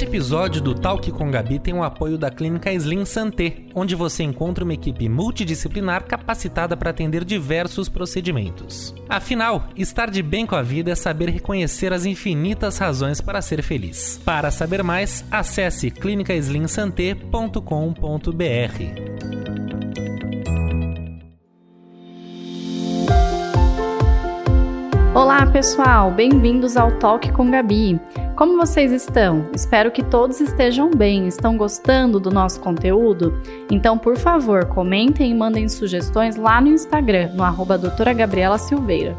Este episódio do Talk com Gabi tem o apoio da Clínica Slim Santé, onde você encontra uma equipe multidisciplinar capacitada para atender diversos procedimentos. Afinal, estar de bem com a vida é saber reconhecer as infinitas razões para ser feliz. Para saber mais, acesse clinicaslimsanté.com.br. Olá, pessoal, bem-vindos ao Talk com Gabi. Como vocês estão? Espero que todos estejam bem. Estão gostando do nosso conteúdo? Então, por favor, comentem e mandem sugestões lá no Instagram, no arroba doutora Gabriela Silveira.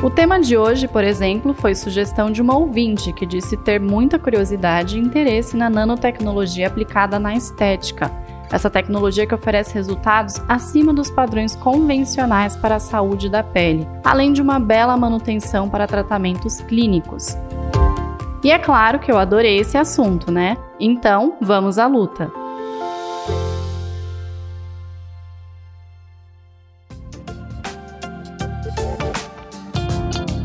O tema de hoje, por exemplo, foi sugestão de uma ouvinte que disse ter muita curiosidade e interesse na nanotecnologia aplicada na estética essa tecnologia que oferece resultados acima dos padrões convencionais para a saúde da pele, além de uma bela manutenção para tratamentos clínicos. E é claro que eu adorei esse assunto, né? Então, vamos à luta!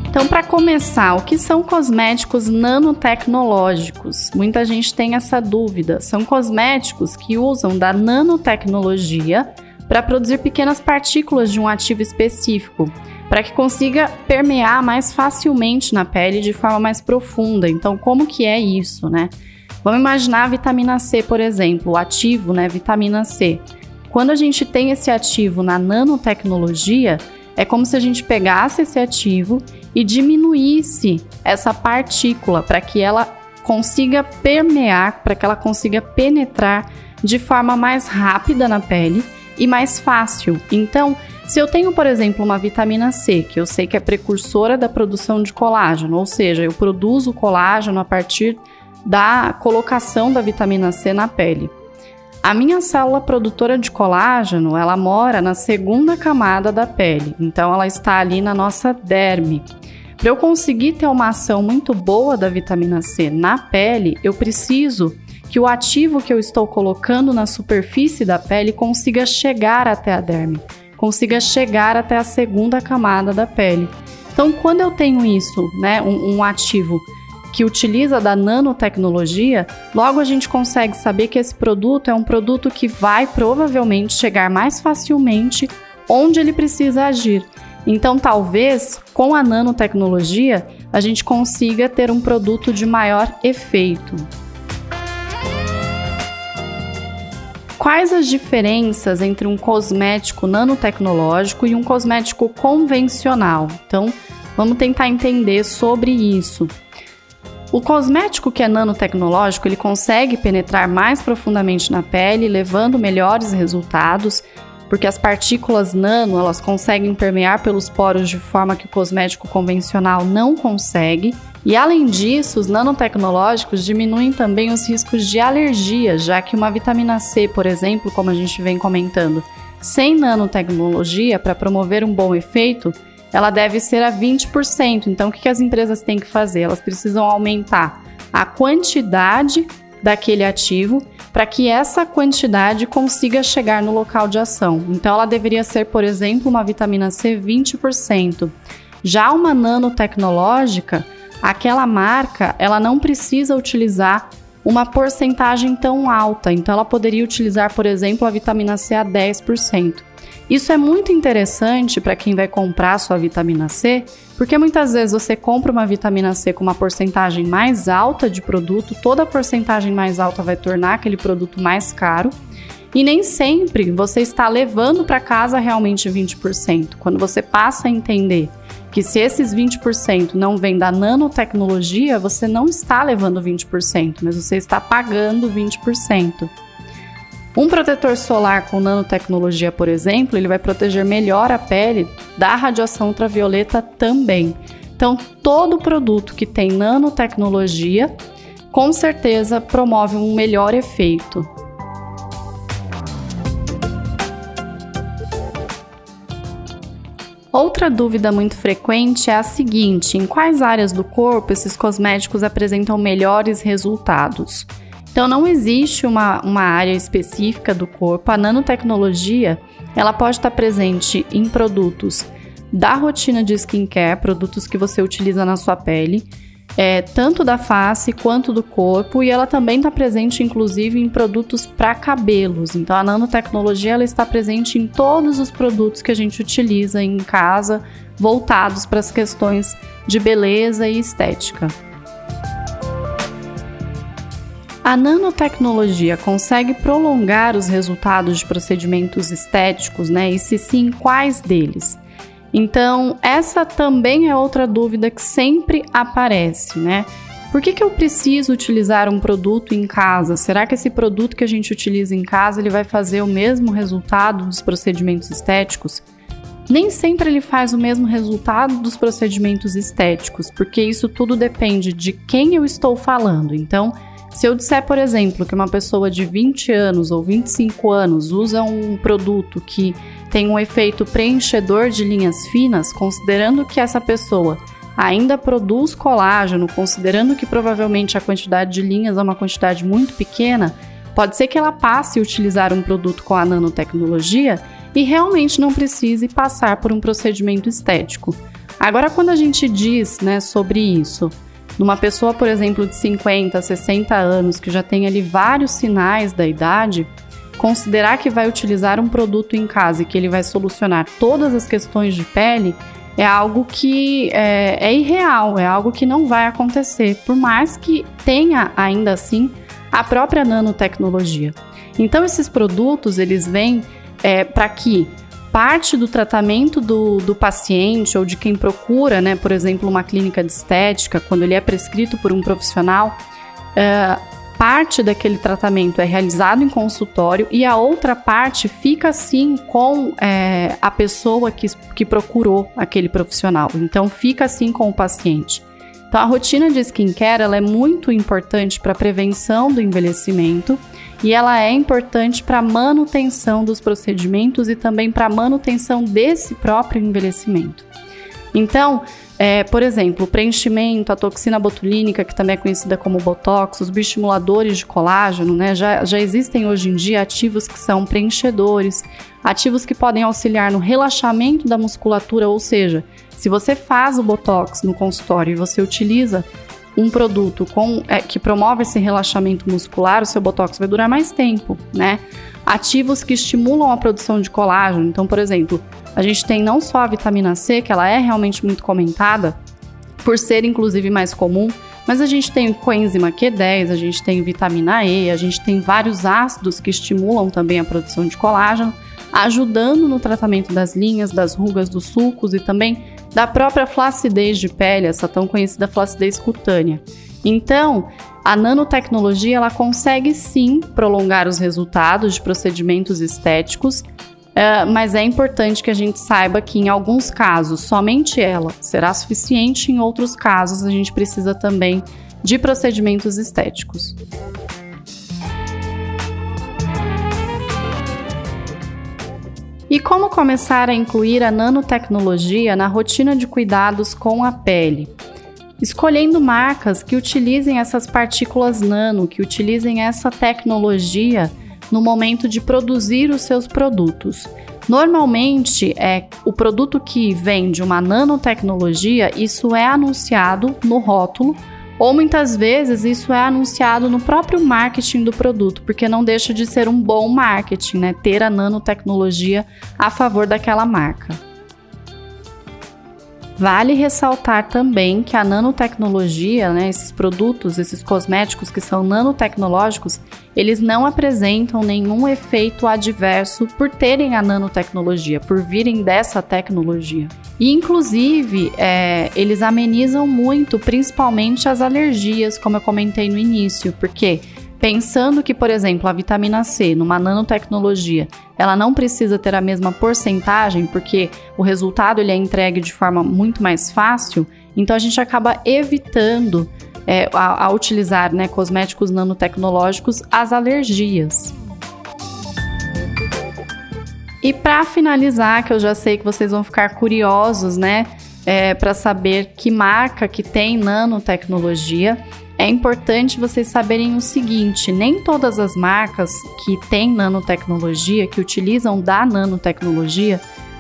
Então, para começar, o que são cosméticos nanotecnológicos? Muita gente tem essa dúvida. São cosméticos que usam da nanotecnologia para produzir pequenas partículas de um ativo específico, para que consiga permear mais facilmente na pele de forma mais profunda. Então, como que é isso, né? Vamos imaginar a vitamina C, por exemplo, o ativo, né, vitamina C. Quando a gente tem esse ativo na nanotecnologia, é como se a gente pegasse esse ativo e diminuísse essa partícula para que ela consiga permear, para que ela consiga penetrar de forma mais rápida na pele e mais fácil. Então, se eu tenho, por exemplo, uma vitamina C, que eu sei que é precursora da produção de colágeno, ou seja, eu produzo colágeno a partir da colocação da vitamina C na pele. A minha célula produtora de colágeno, ela mora na segunda camada da pele, então ela está ali na nossa derme. Para eu conseguir ter uma ação muito boa da vitamina C na pele, eu preciso que o ativo que eu estou colocando na superfície da pele consiga chegar até a derme, consiga chegar até a segunda camada da pele. Então, quando eu tenho isso, né, um, um ativo que utiliza da nanotecnologia, logo a gente consegue saber que esse produto é um produto que vai provavelmente chegar mais facilmente onde ele precisa agir. Então, talvez com a nanotecnologia a gente consiga ter um produto de maior efeito. Quais as diferenças entre um cosmético nanotecnológico e um cosmético convencional? Então, vamos tentar entender sobre isso. O cosmético que é nanotecnológico, ele consegue penetrar mais profundamente na pele, levando melhores resultados, porque as partículas nano, elas conseguem permear pelos poros de forma que o cosmético convencional não consegue. E além disso, os nanotecnológicos diminuem também os riscos de alergia, já que uma vitamina C, por exemplo, como a gente vem comentando, sem nanotecnologia para promover um bom efeito, ela deve ser a 20%. Então, o que as empresas têm que fazer? Elas precisam aumentar a quantidade daquele ativo para que essa quantidade consiga chegar no local de ação. Então, ela deveria ser, por exemplo, uma vitamina C 20%. Já uma nanotecnológica, aquela marca, ela não precisa utilizar uma porcentagem tão alta. Então, ela poderia utilizar, por exemplo, a vitamina C a 10%. Isso é muito interessante para quem vai comprar sua vitamina C, porque muitas vezes você compra uma vitamina C com uma porcentagem mais alta de produto, toda porcentagem mais alta vai tornar aquele produto mais caro. E nem sempre você está levando para casa realmente 20%. Quando você passa a entender que se esses 20% não vêm da nanotecnologia, você não está levando 20%, mas você está pagando 20%. Um protetor solar com nanotecnologia, por exemplo, ele vai proteger melhor a pele da radiação ultravioleta também. Então, todo produto que tem nanotecnologia, com certeza promove um melhor efeito. Outra dúvida muito frequente é a seguinte: em quais áreas do corpo esses cosméticos apresentam melhores resultados? Então, não existe uma, uma área específica do corpo. A nanotecnologia ela pode estar presente em produtos da rotina de skincare, produtos que você utiliza na sua pele, é, tanto da face quanto do corpo, e ela também está presente, inclusive, em produtos para cabelos. Então, a nanotecnologia ela está presente em todos os produtos que a gente utiliza em casa, voltados para as questões de beleza e estética. A nanotecnologia consegue prolongar os resultados de procedimentos estéticos, né? E se sim, quais deles? Então, essa também é outra dúvida que sempre aparece, né? Por que, que eu preciso utilizar um produto em casa? Será que esse produto que a gente utiliza em casa ele vai fazer o mesmo resultado dos procedimentos estéticos? Nem sempre ele faz o mesmo resultado dos procedimentos estéticos, porque isso tudo depende de quem eu estou falando. Então, se eu disser, por exemplo, que uma pessoa de 20 anos ou 25 anos usa um produto que tem um efeito preenchedor de linhas finas, considerando que essa pessoa ainda produz colágeno, considerando que provavelmente a quantidade de linhas é uma quantidade muito pequena, pode ser que ela passe a utilizar um produto com a nanotecnologia e realmente não precise passar por um procedimento estético. Agora, quando a gente diz né, sobre isso, numa pessoa, por exemplo, de 50, 60 anos, que já tem ali vários sinais da idade, considerar que vai utilizar um produto em casa e que ele vai solucionar todas as questões de pele é algo que é, é irreal, é algo que não vai acontecer, por mais que tenha ainda assim a própria nanotecnologia. Então esses produtos eles vêm é, para que parte do tratamento do, do paciente ou de quem procura, né, por exemplo, uma clínica de estética, quando ele é prescrito por um profissional, é, parte daquele tratamento é realizado em consultório e a outra parte fica assim com é, a pessoa que, que procurou aquele profissional. Então fica assim com o paciente. Então a rotina de skincare ela é muito importante para a prevenção do envelhecimento e ela é importante para a manutenção dos procedimentos e também para a manutenção desse próprio envelhecimento. Então, é, por exemplo, o preenchimento, a toxina botulínica, que também é conhecida como botox, os bioestimuladores de colágeno, né? Já, já existem hoje em dia ativos que são preenchedores, ativos que podem auxiliar no relaxamento da musculatura, ou seja, se você faz o botox no consultório e você utiliza um produto com, é, que promove esse relaxamento muscular, o seu botox vai durar mais tempo, né? Ativos que estimulam a produção de colágeno. Então, por exemplo, a gente tem não só a vitamina C, que ela é realmente muito comentada, por ser inclusive mais comum, mas a gente tem coenzima Q10, a gente tem vitamina E, a gente tem vários ácidos que estimulam também a produção de colágeno, ajudando no tratamento das linhas, das rugas, dos sulcos e também da própria flacidez de pele, essa tão conhecida flacidez cutânea. Então, a nanotecnologia ela consegue sim prolongar os resultados de procedimentos estéticos Uh, mas é importante que a gente saiba que em alguns casos somente ela será suficiente, em outros casos a gente precisa também de procedimentos estéticos. E como começar a incluir a nanotecnologia na rotina de cuidados com a pele? Escolhendo marcas que utilizem essas partículas nano, que utilizem essa tecnologia no momento de produzir os seus produtos. Normalmente, é o produto que vem de uma nanotecnologia, isso é anunciado no rótulo, ou muitas vezes isso é anunciado no próprio marketing do produto, porque não deixa de ser um bom marketing, né? Ter a nanotecnologia a favor daquela marca. Vale ressaltar também que a nanotecnologia, né, esses produtos, esses cosméticos que são nanotecnológicos, eles não apresentam nenhum efeito adverso por terem a nanotecnologia, por virem dessa tecnologia. E, inclusive, é, eles amenizam muito, principalmente as alergias, como eu comentei no início, porque Pensando que, por exemplo, a vitamina C, numa nanotecnologia, ela não precisa ter a mesma porcentagem, porque o resultado ele é entregue de forma muito mais fácil, Então a gente acaba evitando é, a, a, utilizar né, cosméticos nanotecnológicos as alergias. E para finalizar, que eu já sei que vocês vão ficar curiosos, né, é, para saber que marca que tem nanotecnologia, é importante vocês saberem o seguinte: nem todas as marcas que têm nanotecnologia, que utilizam da nanotecnologia,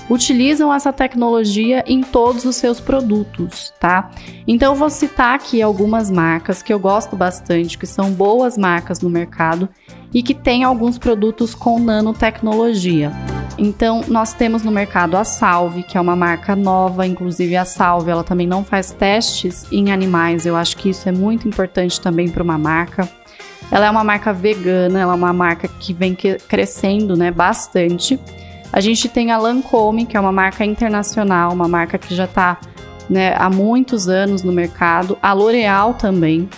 utilizam essa tecnologia em todos os seus produtos, tá? Então eu vou citar aqui algumas marcas que eu gosto bastante, que são boas marcas no mercado e que têm alguns produtos com nanotecnologia. Então, nós temos no mercado a Salve, que é uma marca nova, inclusive a Salve, ela também não faz testes em animais. Eu acho que isso é muito importante também para uma marca. Ela é uma marca vegana, ela é uma marca que vem crescendo, né, bastante. A gente tem a Lancome, que é uma marca internacional, uma marca que já está né, há muitos anos no mercado. A L'Oréal também.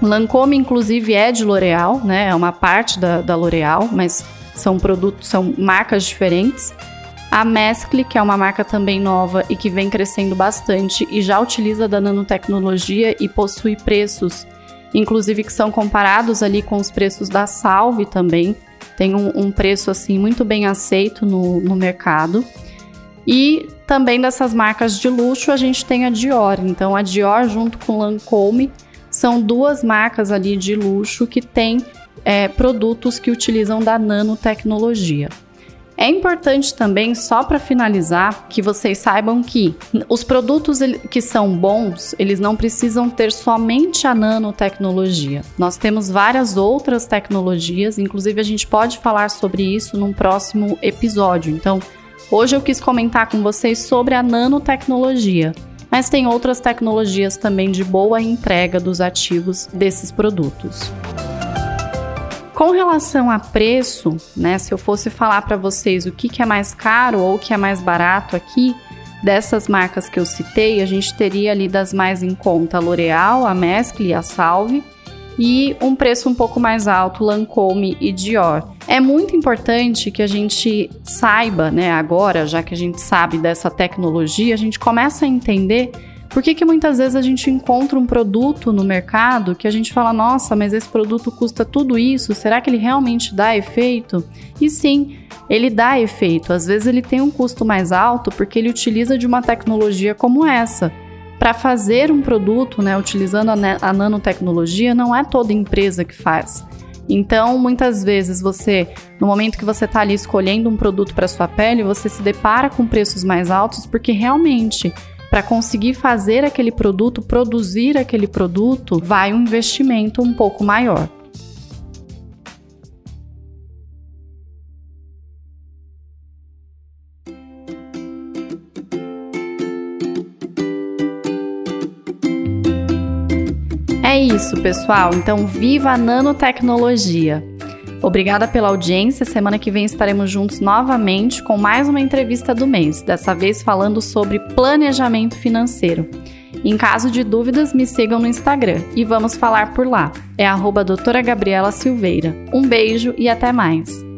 Lancome, inclusive, é de L'Oréal, né? É uma parte da, da L'Oréal, mas são produtos, são marcas diferentes. A Mescle, que é uma marca também nova e que vem crescendo bastante e já utiliza da nanotecnologia e possui preços, inclusive que são comparados ali com os preços da Salve também. Tem um, um preço assim muito bem aceito no, no mercado. E também dessas marcas de luxo a gente tem a Dior. Então a Dior junto com Lancome são duas marcas ali de luxo que têm é, produtos que utilizam da nanotecnologia. É importante também, só para finalizar, que vocês saibam que os produtos que são bons, eles não precisam ter somente a nanotecnologia. Nós temos várias outras tecnologias, inclusive a gente pode falar sobre isso num próximo episódio. Então, hoje eu quis comentar com vocês sobre a nanotecnologia, mas tem outras tecnologias também de boa entrega dos ativos desses produtos. Com relação a preço, né, se eu fosse falar para vocês o que, que é mais caro ou o que é mais barato aqui, dessas marcas que eu citei, a gente teria ali das mais em conta a L'Oréal, a Mescle e a Salve, e um preço um pouco mais alto, Lancome e Dior. É muito importante que a gente saiba, né, agora, já que a gente sabe dessa tecnologia, a gente começa a entender por que, que muitas vezes a gente encontra um produto no mercado que a gente fala, nossa, mas esse produto custa tudo isso, será que ele realmente dá efeito? E sim, ele dá efeito. Às vezes ele tem um custo mais alto porque ele utiliza de uma tecnologia como essa. Para fazer um produto, né, utilizando a, nanotecnologia, não é toda empresa que faz. Então, muitas vezes você, no momento que você está ali escolhendo um produto para sua pele, você se depara com preços mais altos porque realmente para conseguir fazer aquele produto, produzir aquele produto, vai um investimento um pouco maior. É isso, pessoal. Então, viva a nanotecnologia! Obrigada pela audiência. Semana que vem estaremos juntos novamente com mais uma entrevista do mês, dessa vez falando sobre planejamento financeiro. Em caso de dúvidas, me sigam no Instagram e vamos falar por lá. É arroba doutora Gabriela Silveira. Um beijo e até mais!